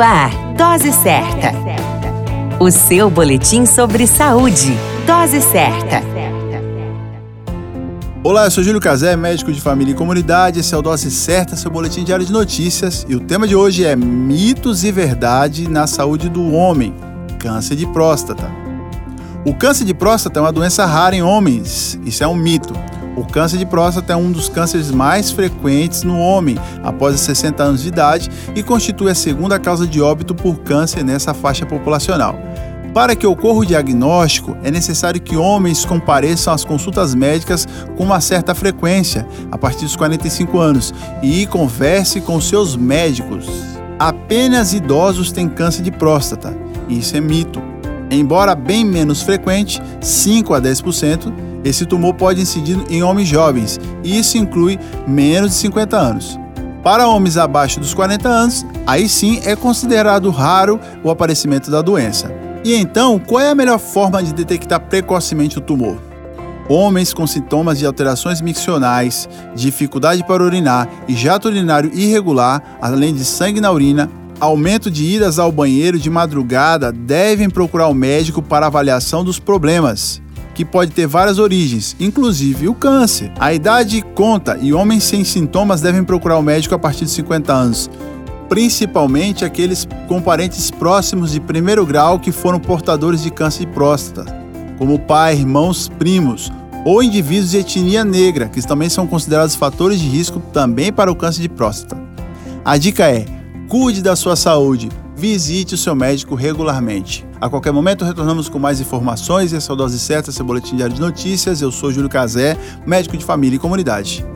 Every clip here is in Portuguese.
Ar, Dose Certa. O seu boletim sobre saúde. Dose Certa. Olá, eu sou Júlio Cazé, médico de família e comunidade. Esse é o Dose Certa, seu boletim diário de notícias. E o tema de hoje é mitos e verdade na saúde do homem: câncer de próstata. O câncer de próstata é uma doença rara em homens. Isso é um mito. O câncer de próstata é um dos cânceres mais frequentes no homem após os 60 anos de idade e constitui a segunda causa de óbito por câncer nessa faixa populacional. Para que ocorra o diagnóstico, é necessário que homens compareçam às consultas médicas com uma certa frequência, a partir dos 45 anos, e converse com seus médicos. Apenas idosos têm câncer de próstata. Isso é mito. Embora bem menos frequente, 5 a 10%, esse tumor pode incidir em homens jovens, e isso inclui menos de 50 anos. Para homens abaixo dos 40 anos, aí sim é considerado raro o aparecimento da doença. E então, qual é a melhor forma de detectar precocemente o tumor? Homens com sintomas de alterações miccionais, dificuldade para urinar e jato urinário irregular, além de sangue na urina, aumento de idas ao banheiro de madrugada, devem procurar o médico para avaliação dos problemas que pode ter várias origens, inclusive o câncer. A idade conta e homens sem sintomas devem procurar o médico a partir de 50 anos, principalmente aqueles com parentes próximos de primeiro grau que foram portadores de câncer de próstata, como pai, irmãos, primos ou indivíduos de etnia negra, que também são considerados fatores de risco também para o câncer de próstata. A dica é: cuide da sua saúde, visite o seu médico regularmente. A qualquer momento retornamos com mais informações. Esse é o Dose Certa, seu boletim diário de notícias. Eu sou Júlio Cazé, médico de família e comunidade.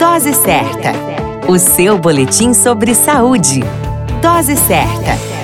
Dose Certa, o seu boletim sobre saúde. Dose Certa.